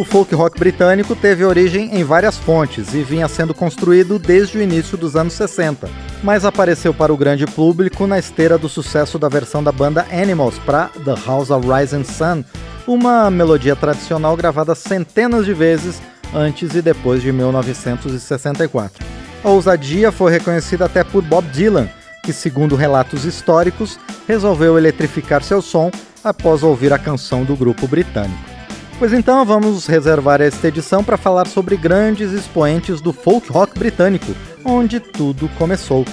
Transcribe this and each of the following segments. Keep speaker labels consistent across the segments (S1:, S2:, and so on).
S1: O folk rock britânico teve origem em várias fontes e vinha sendo construído desde o início dos anos 60, mas apareceu para o grande público na esteira do sucesso da versão da banda Animals para The House of Rising Sun, uma melodia tradicional gravada centenas de vezes antes e depois de 1964. A ousadia foi reconhecida até por Bob Dylan, que, segundo relatos históricos, resolveu eletrificar seu som após ouvir a canção do grupo britânico. Pois então vamos reservar esta edição para falar sobre grandes expoentes do folk rock britânico, onde tudo começou.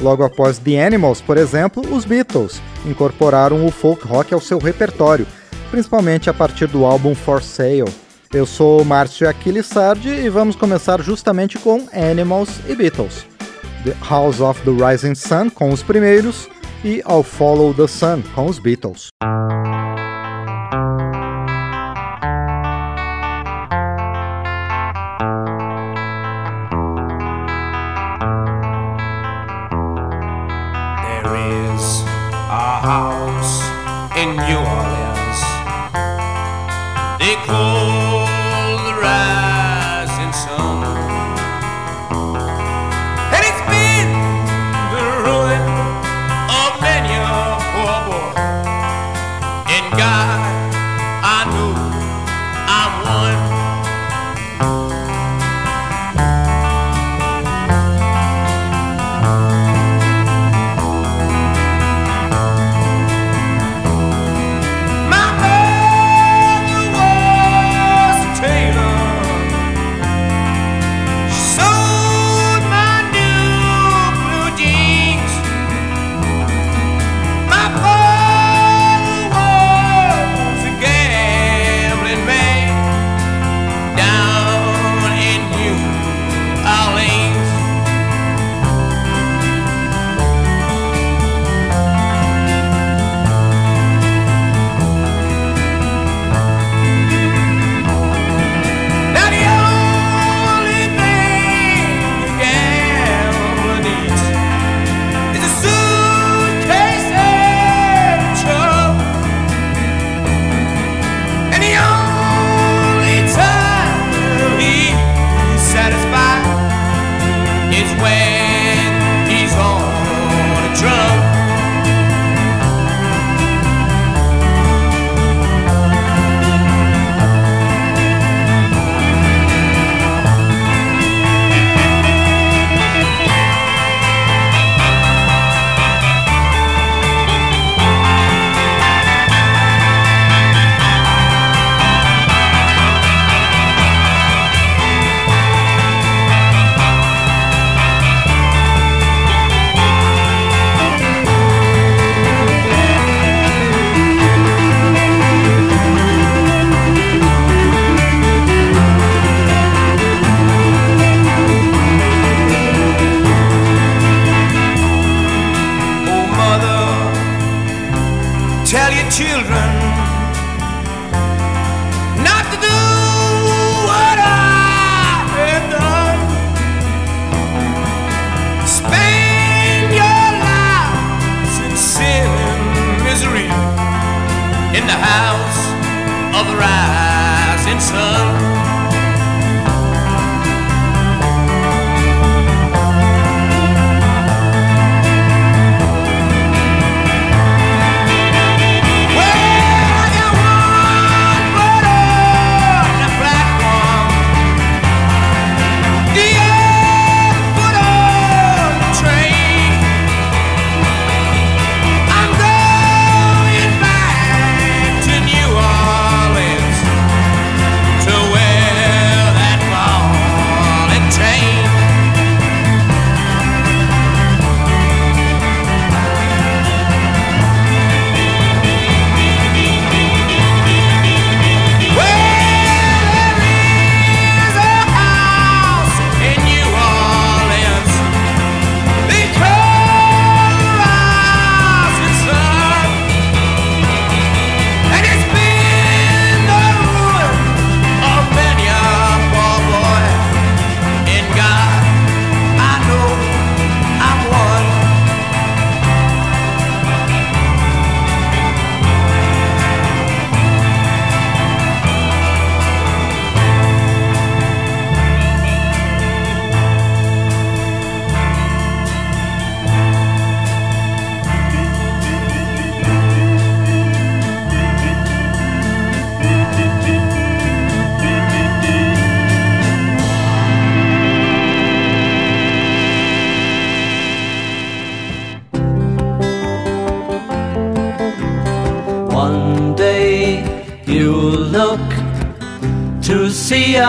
S1: Logo após The Animals, por exemplo, os Beatles incorporaram o folk rock ao seu repertório, principalmente a partir do álbum For Sale. Eu sou Márcio Aquiles Sardi e vamos começar justamente com Animals e Beatles. The House of the Rising Sun com os primeiros e I'll Follow the Sun com os Beatles.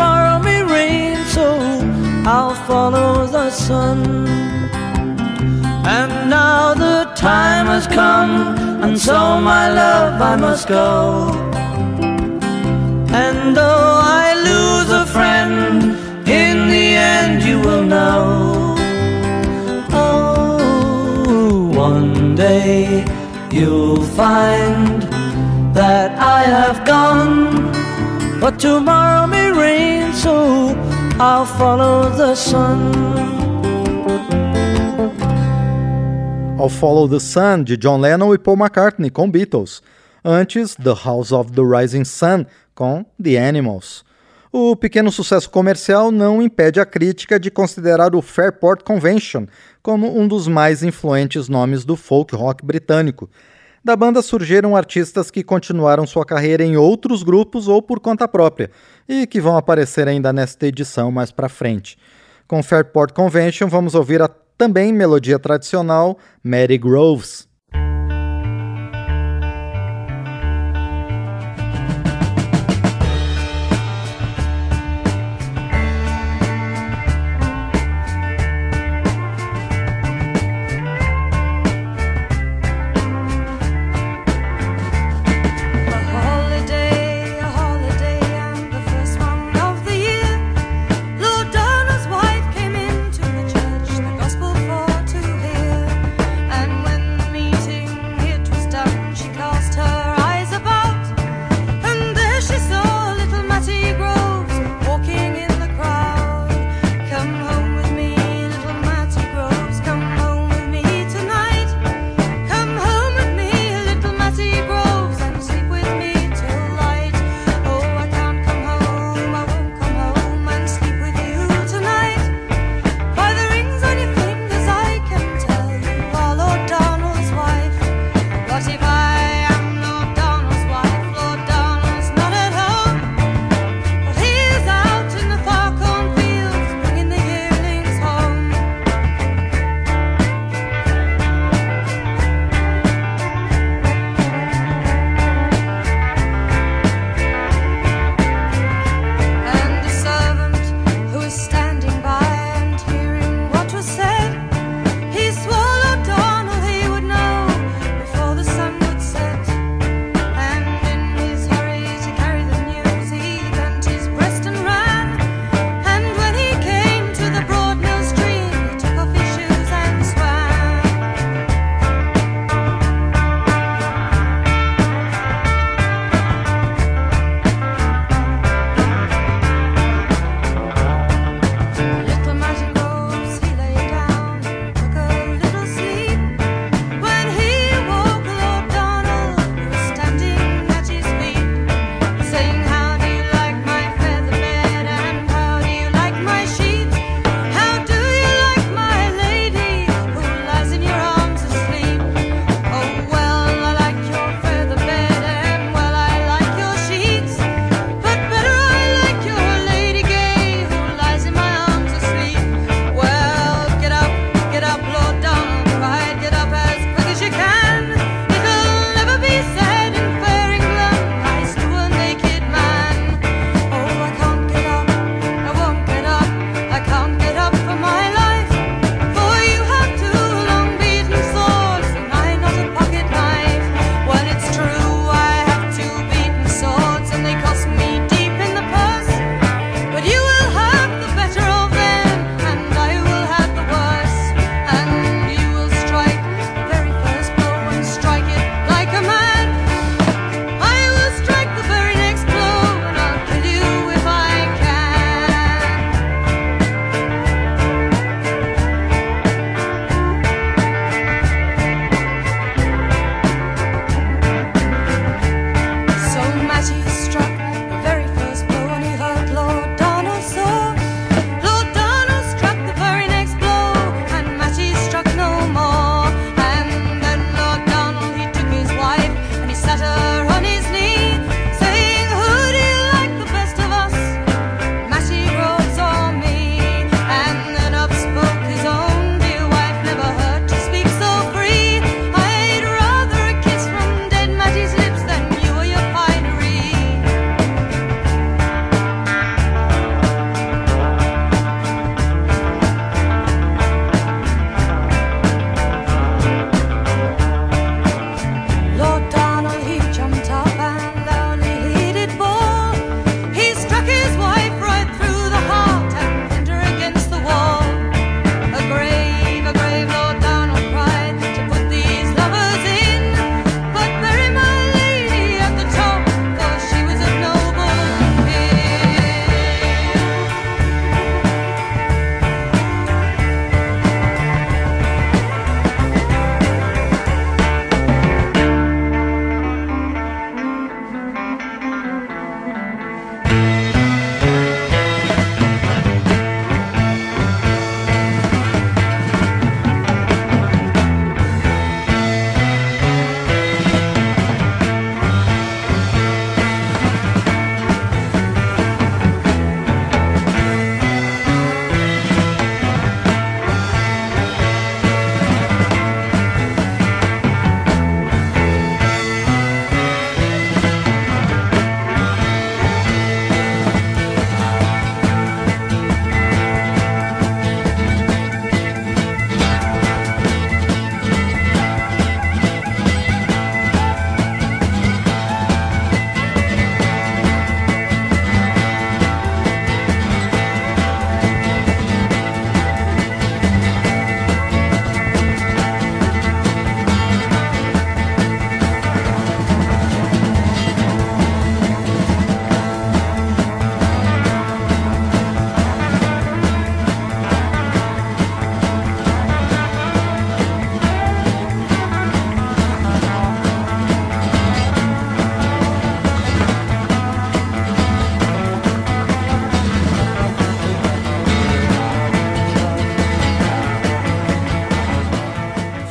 S2: Tomorrow may rain, so I'll follow the sun. And now the time has come, and so my love I must go. And though I lose a friend, in the end you will know. Oh, one day you'll find that I have gone, but tomorrow rain, so I'll follow the sun.
S1: I'll Follow the Sun, de John Lennon e Paul McCartney, com Beatles. Antes, The House of the Rising Sun, com The Animals. O pequeno sucesso comercial não impede a crítica de considerar o Fairport Convention como um dos mais influentes nomes do folk rock britânico. Da banda surgiram artistas que continuaram sua carreira em outros grupos ou por conta própria, e que vão aparecer ainda nesta edição mais para frente. Com Fairport Convention, vamos ouvir a também melodia tradicional Mary Groves.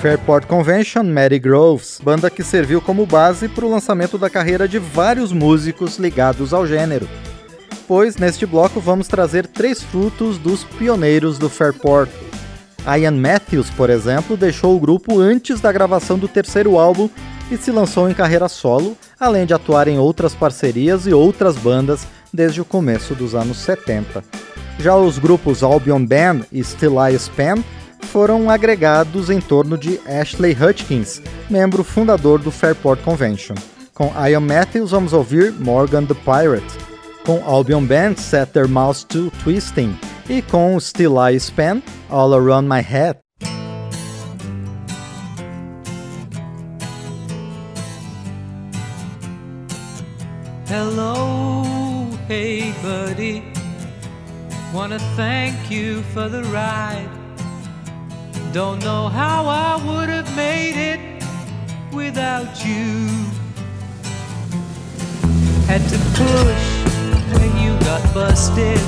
S1: Fairport Convention Mary Groves, banda que serviu como base para o lançamento da carreira de vários músicos ligados ao gênero. Pois neste bloco vamos trazer três frutos dos pioneiros do Fairport. Ian Matthews, por exemplo, deixou o grupo antes da gravação do terceiro álbum e se lançou em carreira solo, além de atuar em outras parcerias e outras bandas desde o começo dos anos 70. Já os grupos Albion Band e Still I Span foram agregados em torno de Ashley Hutchins, membro fundador do Fairport Convention. Com Ian Matthews vamos ouvir Morgan the Pirate, com Albion Band Set Their Mouths to Twisting e com Still I Span All Around My Head.
S3: Hello, hey buddy. Wanna thank you for the ride. Don't know how I would have made it without you. Had to push when you got busted.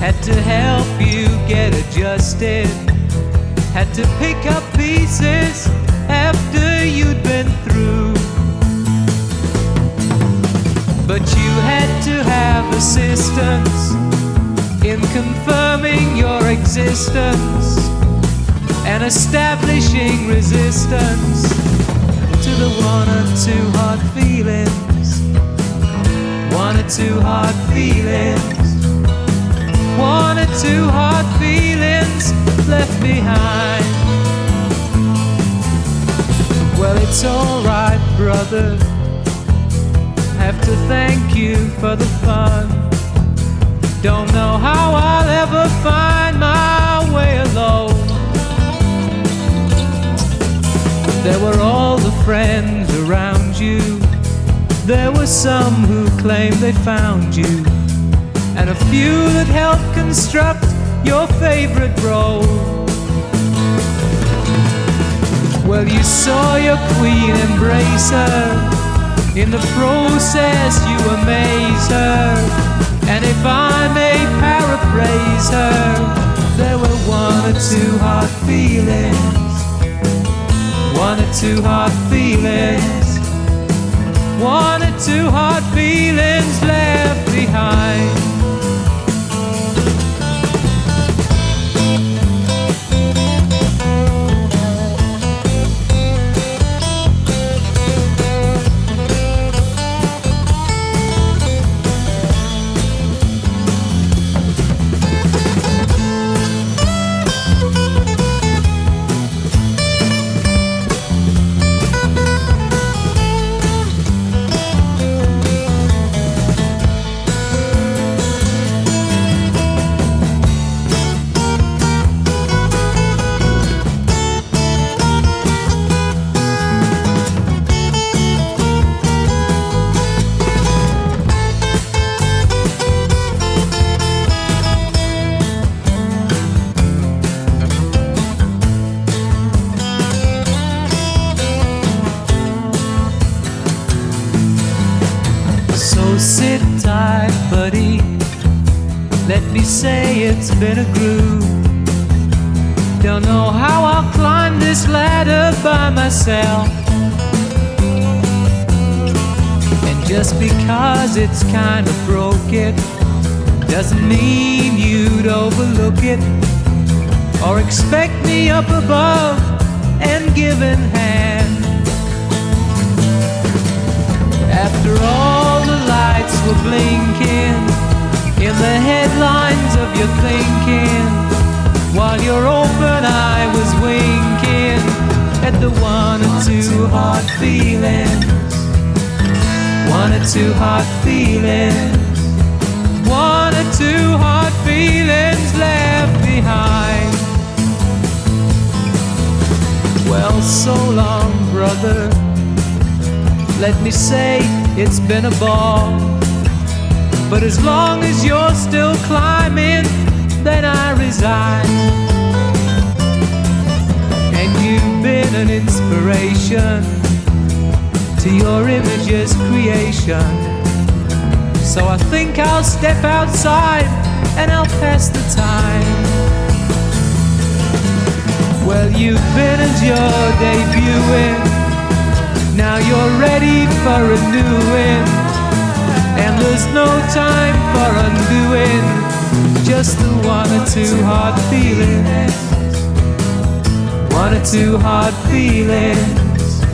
S3: Had to help you get adjusted. Had to pick up pieces after you'd been through. But you had to have assistance in confirming your existence and establishing resistance to the one or two hard feelings. One or two hard feelings. One or two hard feelings left behind. Well, it's alright, brother have to thank you for the fun. Don't know how I'll ever find my way alone. There were all the friends around you. There were some who claimed they found you. And a few that helped construct your favorite role. Well, you saw your queen embrace her in the process, you amaze her. And if I may paraphrase her, there were one or two hard feelings. One or two hard feelings. One or two hard feelings left behind. It's been a groove. Don't know how I'll climb this ladder by myself. And just because it's kind of broken doesn't mean you'd overlook it or expect me up above and giving hand. After all the lights were blinking in the headlines of your thinking while your open eye was winking at the one or two hard feelings. One or two hard feelings. One or two hard feelings left behind. Well so long brother. Let me say it's been a ball but as long as you're still climbing, then I resign. And you've been an inspiration to your image's creation. So I think I'll step outside and I'll pass the time.
S4: Well, you've been and you're debuting. Now you're ready for a new win. And there's no time for undoing. Just the one or two hard feelings. One or two hard feelings.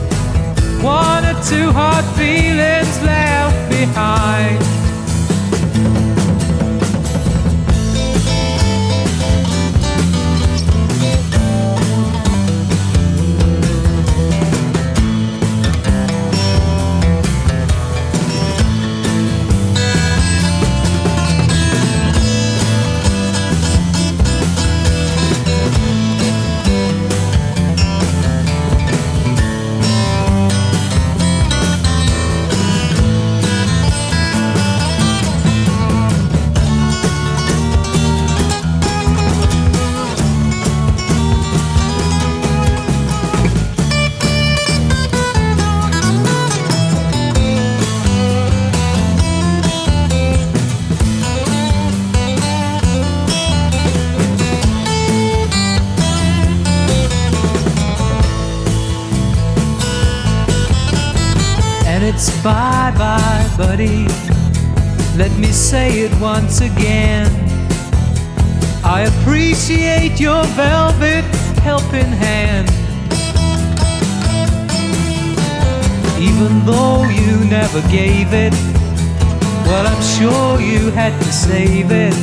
S4: One or two hard feelings left behind. Once again. I appreciate your velvet helping hand. Even though you never gave it, well, I'm sure you had to save it.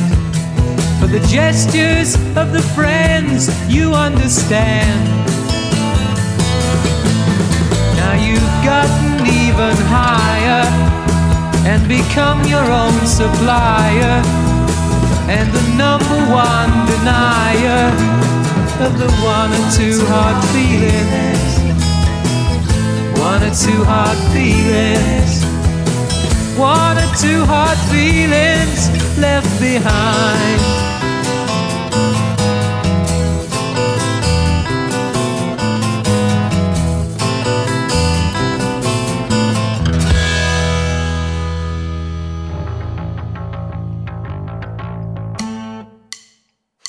S4: For the gestures of the friends you understand. Now you've gotten even higher and become your own supplier and the number one denier of the one or two hard feelings. One or two hard feelings. One or two hard feelings left behind.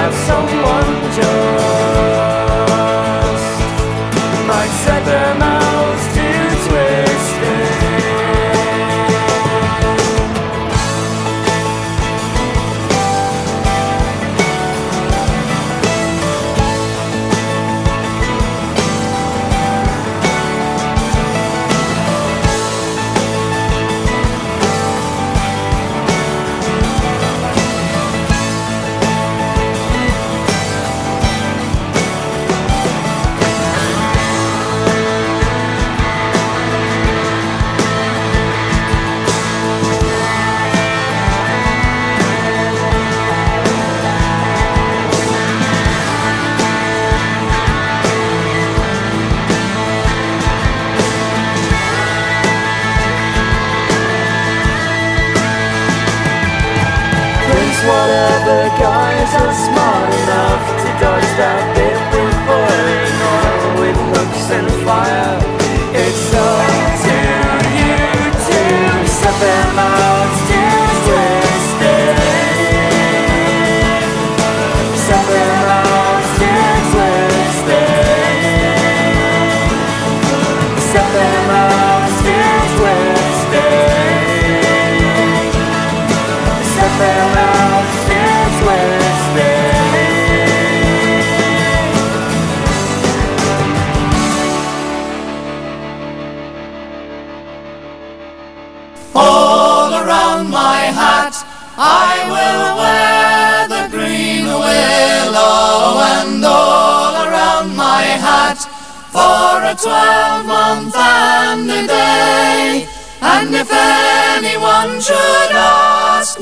S5: have someone to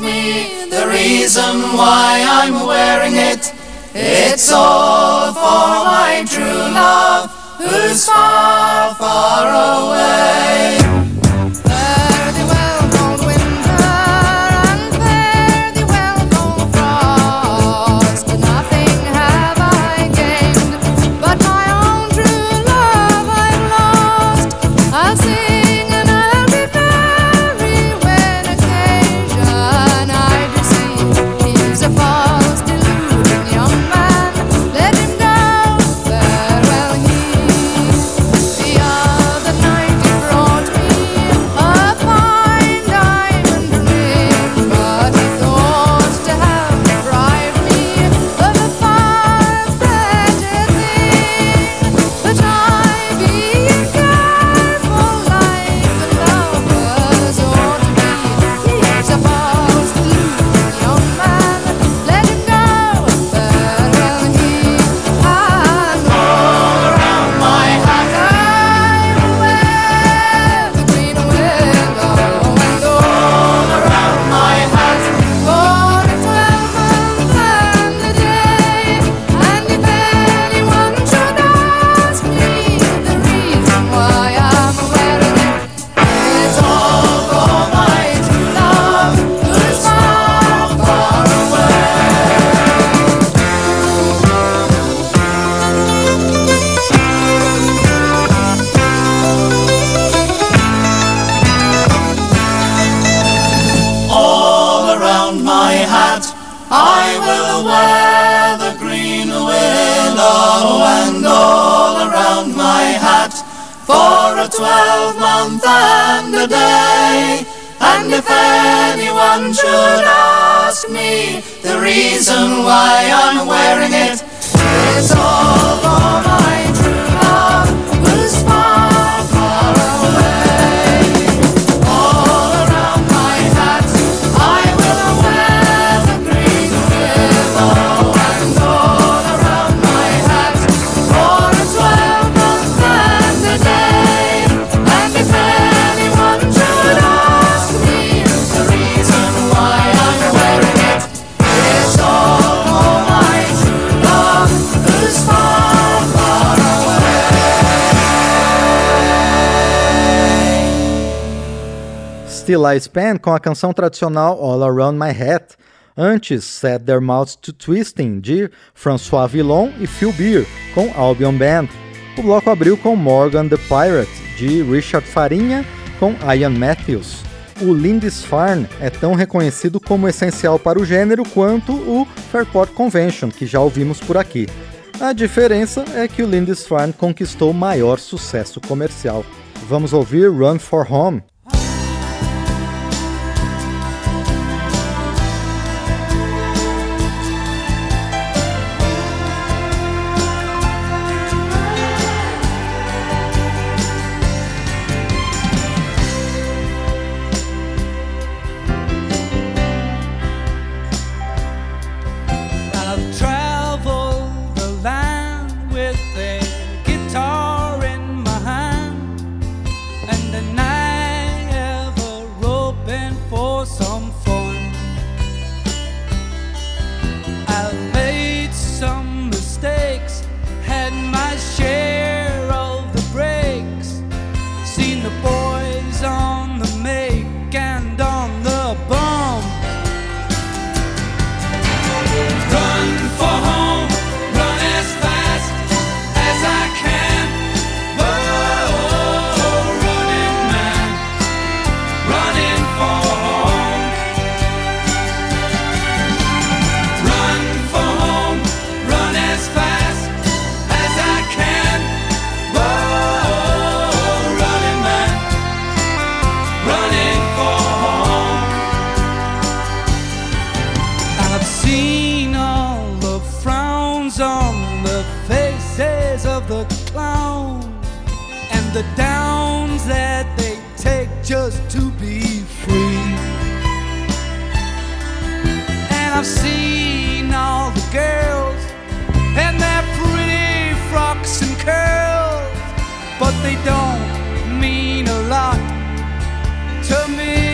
S5: me the reason why I'm wearing it. It's all for my true love, who's far, far away.
S1: Lifespan com a canção tradicional All Around My Hat, antes Set Their Mouths to Twisting, de François Villon e Phil Beer, com Albion Band. O bloco abriu com Morgan the Pirate, de Richard Farinha, com Ian Matthews. O Lindisfarne é tão reconhecido como essencial para o gênero quanto o Fairport Convention, que já ouvimos por aqui. A diferença é que o Lindisfarne conquistou maior sucesso comercial. Vamos ouvir Run for Home,
S3: don't mean a lot to me.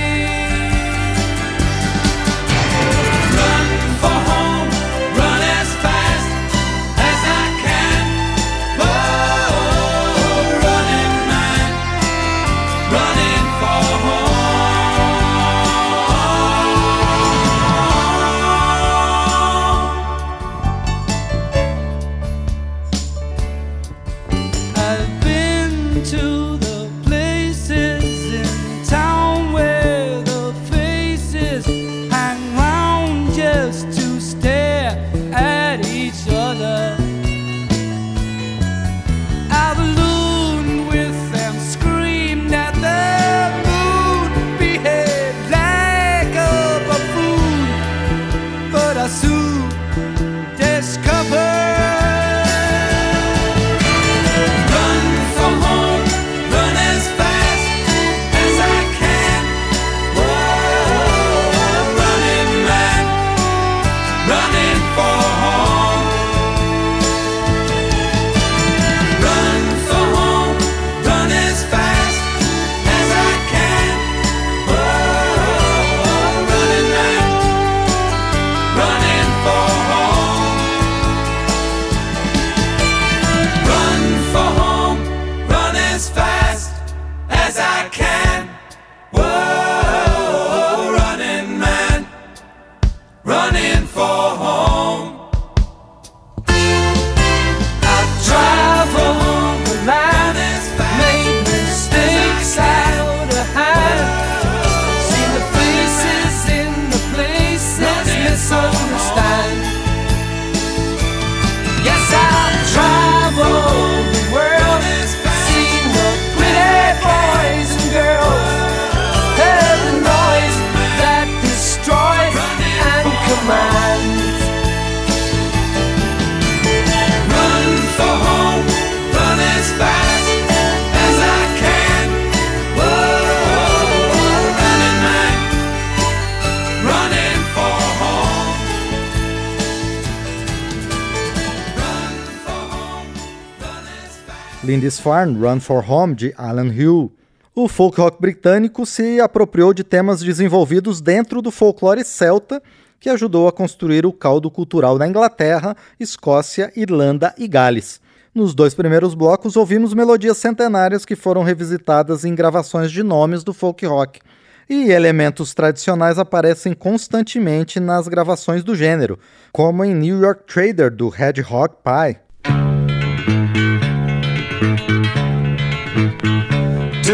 S3: Fast.
S1: Lindisfarne Run for Home, de Alan Hill. O folk rock britânico se apropriou de temas desenvolvidos dentro do folclore celta, que ajudou a construir o caldo cultural da Inglaterra, Escócia, Irlanda e Gales. Nos dois primeiros blocos, ouvimos melodias centenárias que foram revisitadas em gravações de nomes do folk rock. E elementos tradicionais aparecem constantemente nas gravações do gênero, como em New York Trader, do Hedgehog Pie.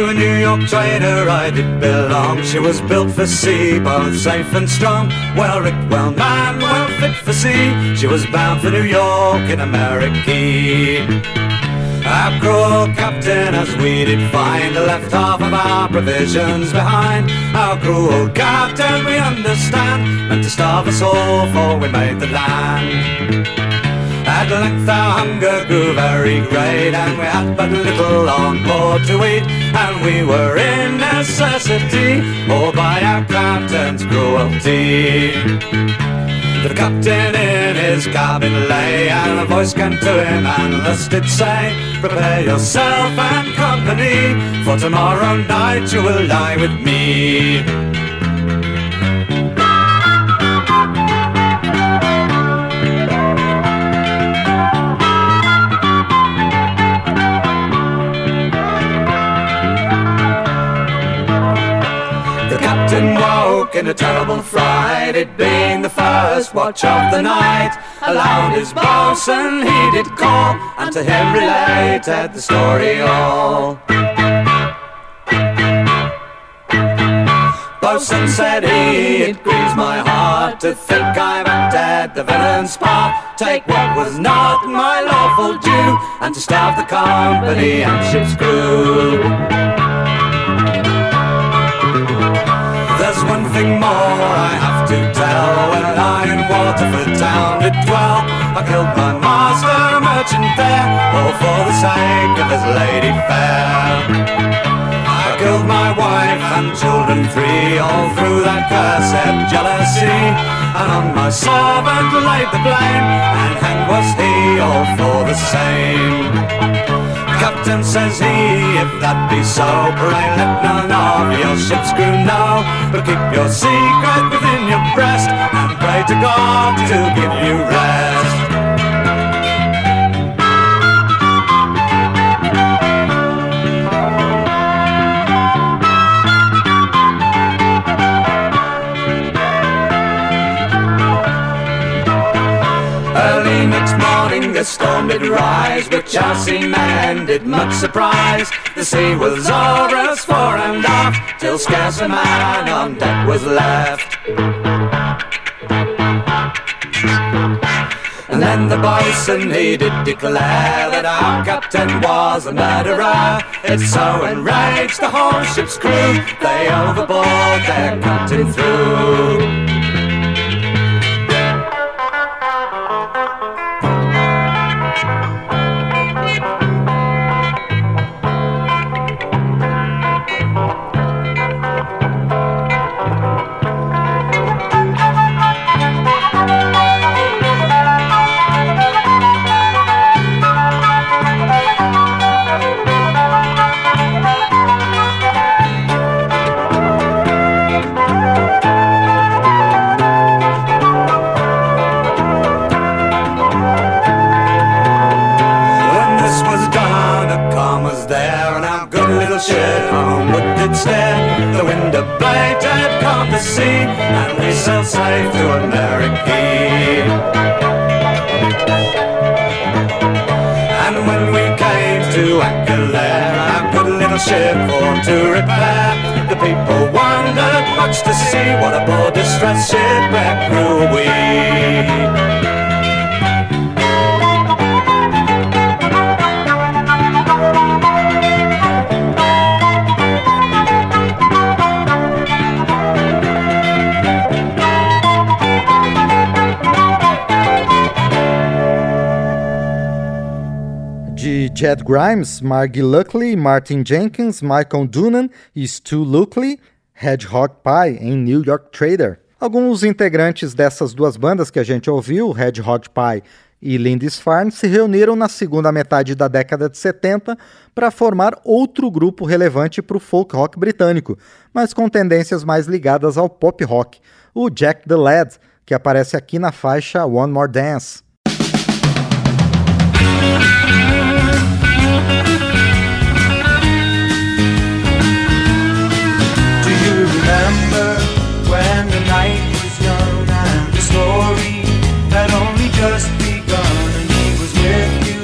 S6: To a New York trader I did belong. She was built for sea, both safe and strong. Well rigged, well manned, well fit for sea. She was bound for New York in America. Our cruel captain, as we did find, left half of our provisions behind. Our cruel oh, captain, we understand, meant to starve us all, for we made the land. At length our hunger grew very great And we had but little on board to eat And we were in necessity All by our captain's cruelty. The captain in his cabin lay And a voice came to him and thus did say Prepare yourself and company For tomorrow night you will lie with me a terrible fright, it being the first watch of the night. Aloud his boatswain he did call, and to him related the story all. Boatswain said he, it grieves my heart to think I've acted the villain's part. Take what was not my lawful due, and to starve the company and ship's crew. There's one thing more I have to tell. When lion was Waterford town did dwell. I killed my master, a merchant there, all for the sake of his lady fair. I killed my wife and children three, all through that cursed jealousy. And on my servant laid the blame, and hanged was he, all for the same. Captain says he, if that be so, pray let none of your ship's crew know. But keep your secret within your breast, and pray to God to give you rest. The storm did rise, which our seamen did much surprise. The sea was over us fore and aft, till scarce a man on deck was left. And then the boatswain he did declare that our captain was a murderer. It so enraged the whole ship's crew, they overboard their captain threw. And we sailed safe to America. And when we came to anchor there, our good little ship for to repair, the people wondered much to see what a poor distressed shipwreck crew we.
S1: De Jed Grimes, Margie Luckley, Martin Jenkins, Michael Doonan e Stu Luckley, Hedgehog Pie em New York Trader. Alguns integrantes dessas duas bandas que a gente ouviu, Hedgehog Pie e Lindis Farm, se reuniram na segunda metade da década de 70 para formar outro grupo relevante para o folk rock britânico, mas com tendências mais ligadas ao pop rock, o Jack the Lad, que aparece aqui na faixa One More Dance.
S7: Remember when the night was young and the story had only just begun and he was with you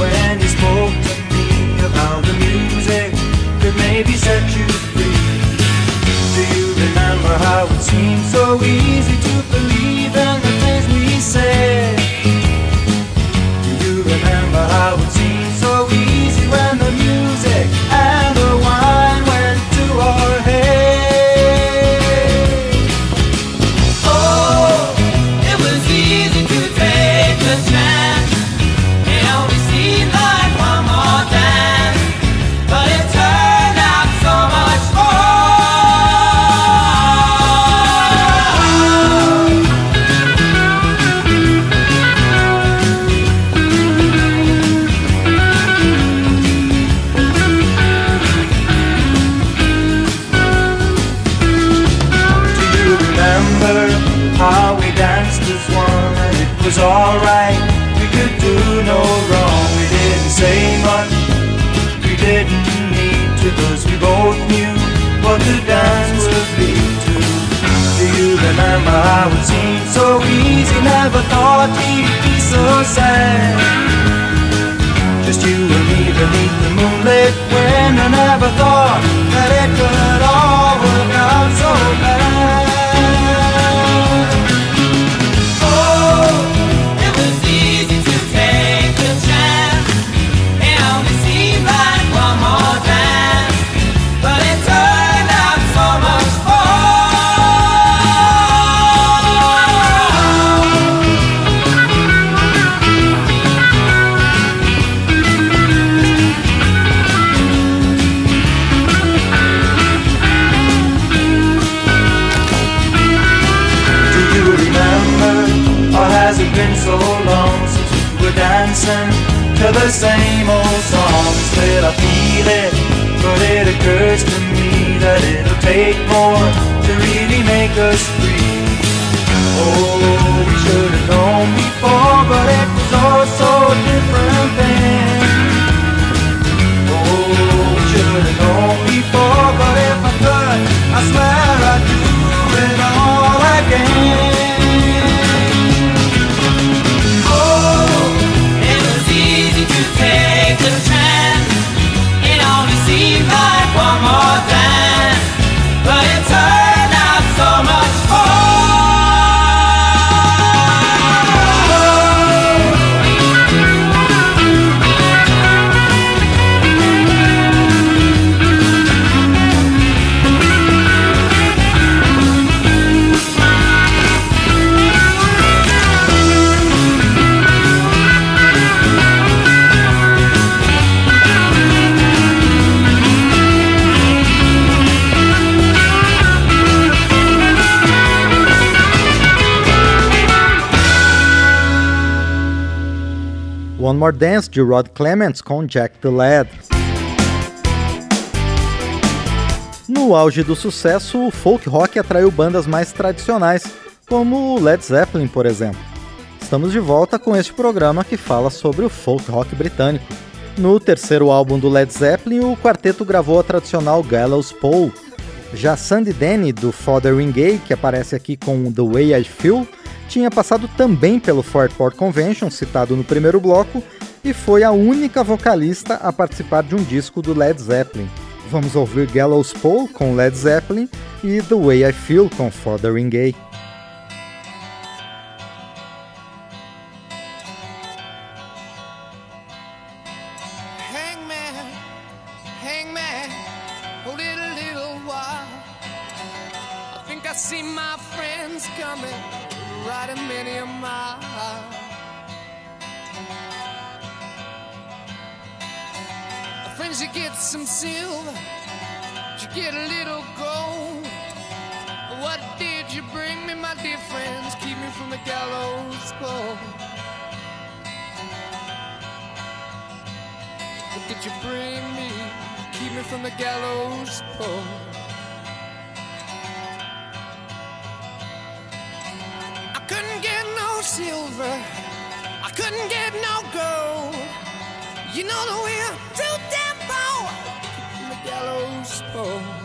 S7: when he spoke to me about the music that maybe set you free? Do you remember how it seemed so easy to believe in the things we said?
S8: Take more
S7: to really make us free. Oh,
S9: More Dance
S1: de Rod Clements com Jack the Lad. No auge do sucesso, o folk rock atraiu bandas mais tradicionais, como Led Zeppelin, por exemplo. Estamos de volta com este programa que fala sobre o folk rock britânico. No terceiro álbum do Led Zeppelin, o quarteto gravou a tradicional Gallows Pole. Já Sandy Denny, do Fothering Gay, que aparece aqui com The Way I Feel, tinha passado também pelo Fairport Convention, citado no primeiro bloco, e foi a única vocalista a participar de um disco do Led Zeppelin. Vamos ouvir Gallows Pole com Led Zeppelin e The Way I Feel com Fothering Gay.
S10: Pole. I couldn't get no silver. I couldn't get no gold. You know that we're too damn poor. The gallows pole.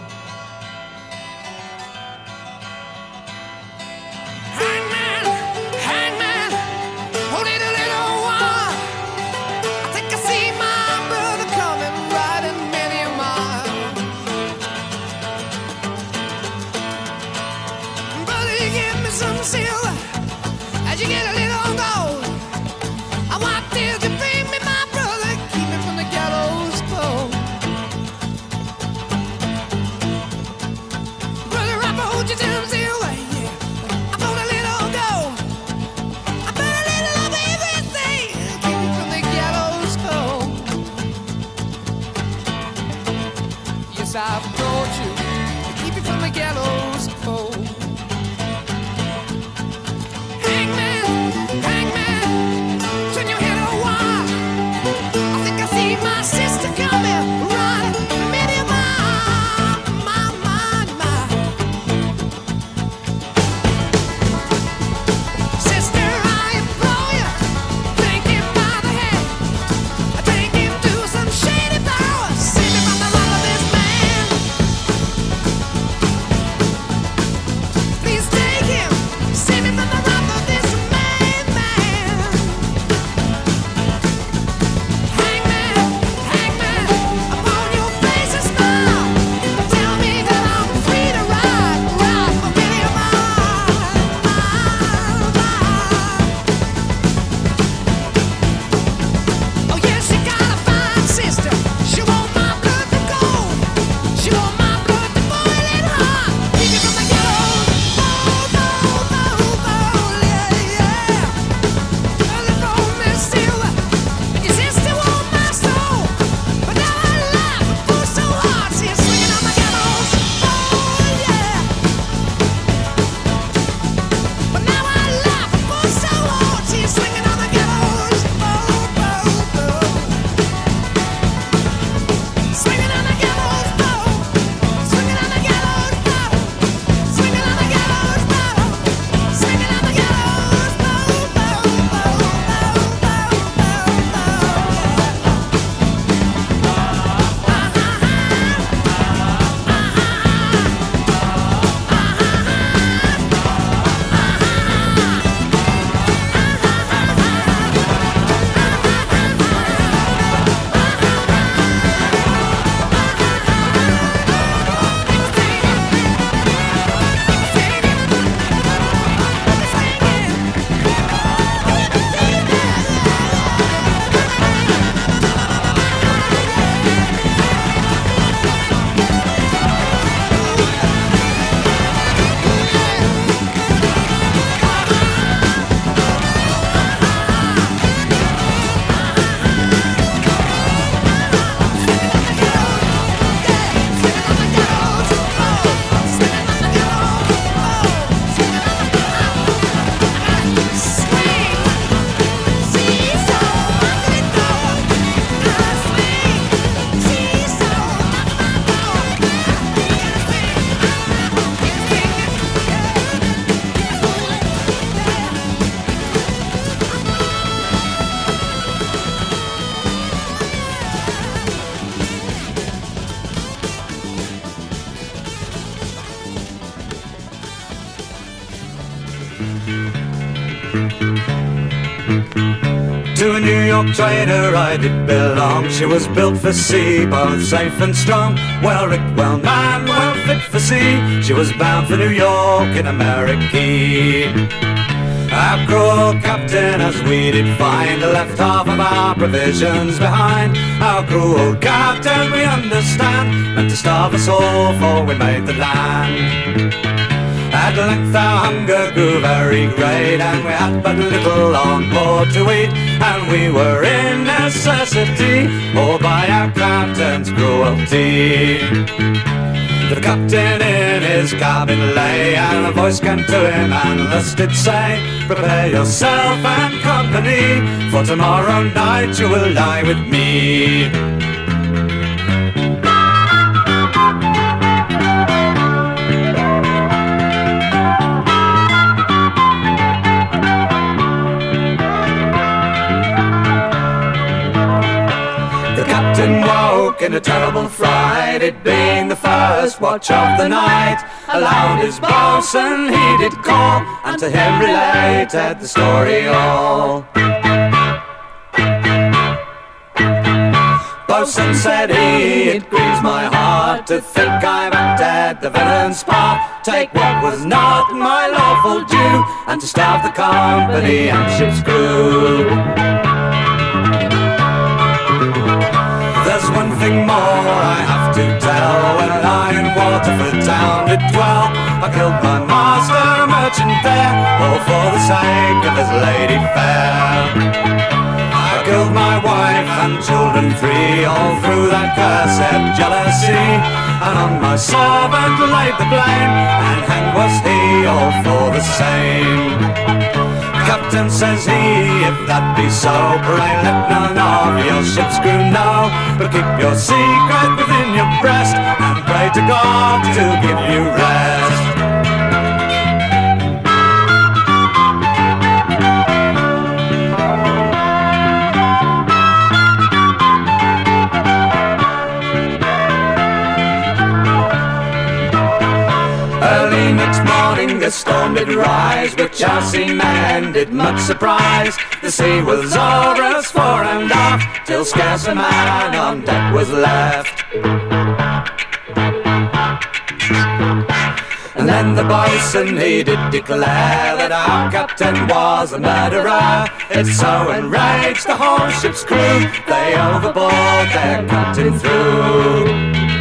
S6: Trader I did belong. She was built for sea, both safe and strong. Well rigged, well manned, well fit for sea. She was bound for New York in America. Our cruel captain, as we did find, left half of our provisions behind. Our cruel captain, we understand, meant to starve us all, for we made the land. At length our hunger grew very great, and we had but little on board to eat, and we were in necessity, all by our captain's cruelty. The captain in his cabin lay, and a voice came to him, and thus did say, Prepare yourself and company, for tomorrow night you will lie with me. A terrible fright, it being the first watch of the night. Aloud his boatswain he did call, and to him related the story all. Boatswain said he, it grieves my heart to think I've acted the villain's part. Take what was not my lawful due, and to starve the company and ship's crew. There's one thing more I have to tell. When I in Waterford town did dwell, I killed my master, merchant there, all for the sake of his lady fair. I killed my wife and children three, all through that cursed jealousy. And on my servant laid the blame, and hanged was he, all for the same. Captain says he, if that be so, pray let none of your ship's crew know. But keep your secret within your breast, and pray to God to give you rest. The storm did rise, which our seamen did much surprise. The sea was over us fore and aft, till scarce a man on deck was left. And then the boatswain he did declare that our captain was a murderer. It so enraged the whole ship's crew, they overboard their captain threw.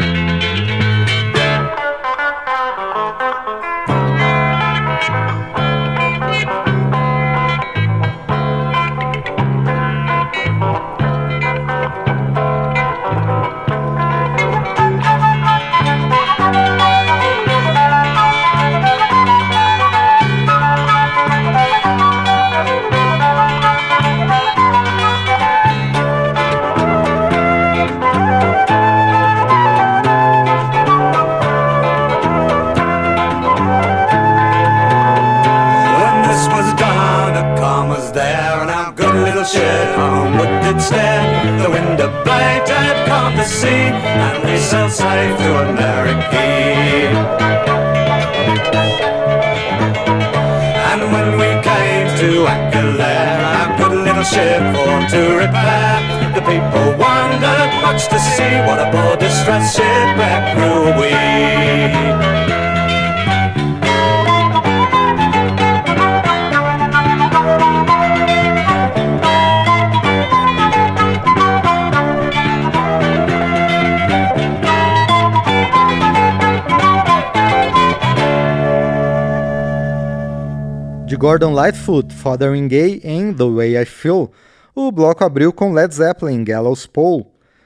S1: Gordon Lightfoot, Fathering Gay em The Way I Feel, o bloco abriu com Led Zeppelin, Gallows Pole,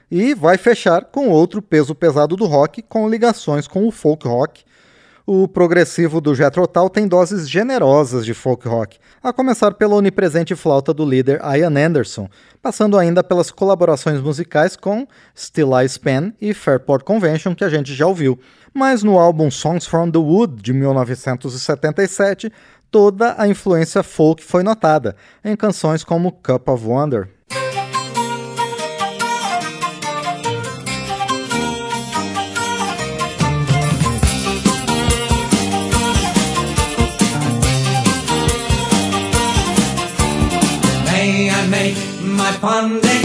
S1: e vai fechar com outro peso pesado do rock com ligações com o folk rock. O progressivo do Jethro Tull tem doses generosas de folk rock, a começar pela onipresente flauta do líder Ian Anderson, passando ainda pelas colaborações musicais com Still I Span e Fairport Convention, que a gente já ouviu. Mas no álbum Songs from the Wood, de 1977, toda a influência folk foi notada em canções como Cup of Wonder.
S11: May I make
S12: my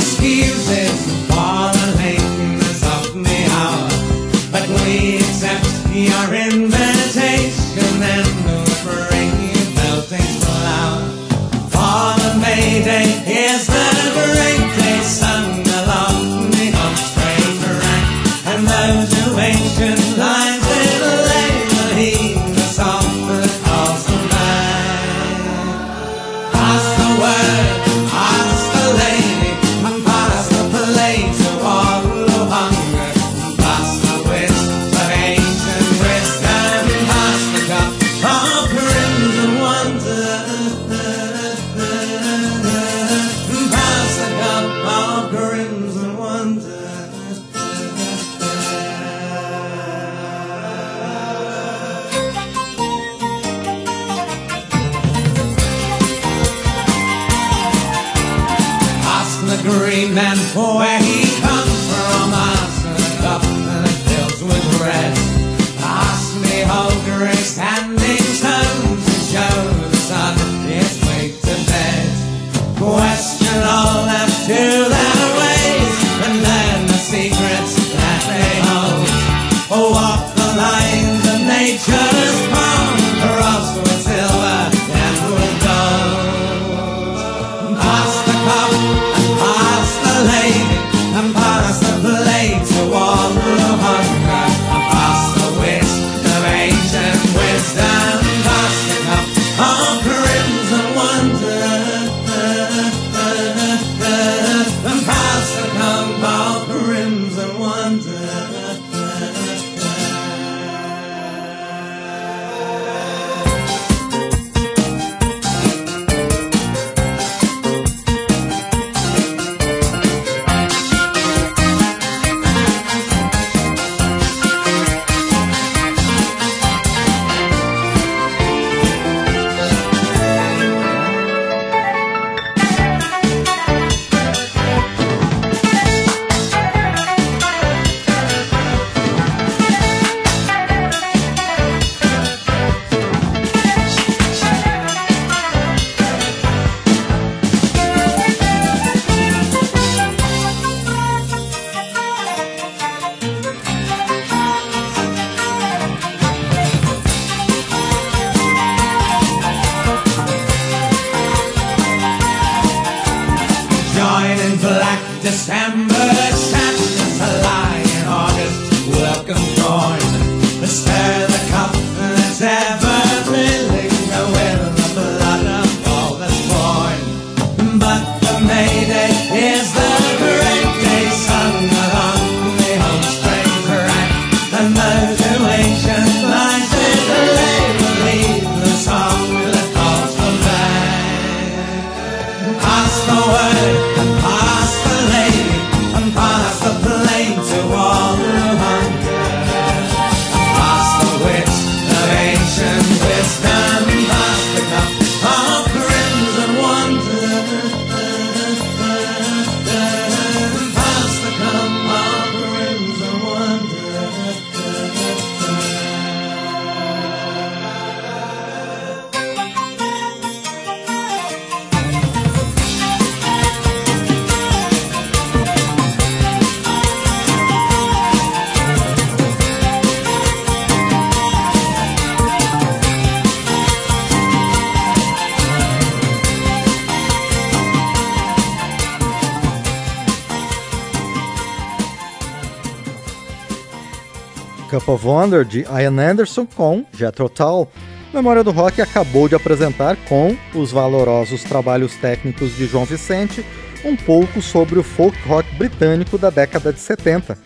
S12: of Wonder de Ian Anderson com Jethro Tull. Memória do Rock acabou de apresentar com os valorosos trabalhos técnicos de João Vicente um pouco sobre o folk rock britânico da década de 70.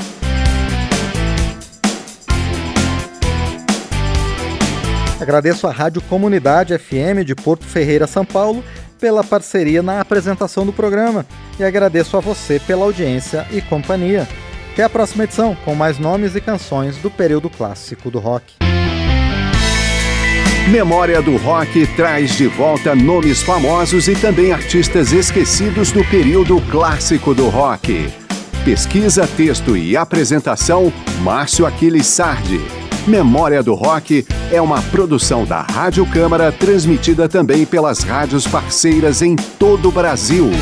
S12: Agradeço à Rádio Comunidade FM de Porto Ferreira, São Paulo, pela parceria na apresentação do programa e agradeço a você pela audiência e companhia. Até a próxima edição, com mais nomes e canções do período clássico do rock.
S13: Memória do Rock traz de volta nomes famosos e também artistas esquecidos do período clássico do rock. Pesquisa, texto e apresentação, Márcio Aquiles Sardi. Memória do Rock é uma produção da Rádio Câmara, transmitida também pelas rádios parceiras em todo o Brasil.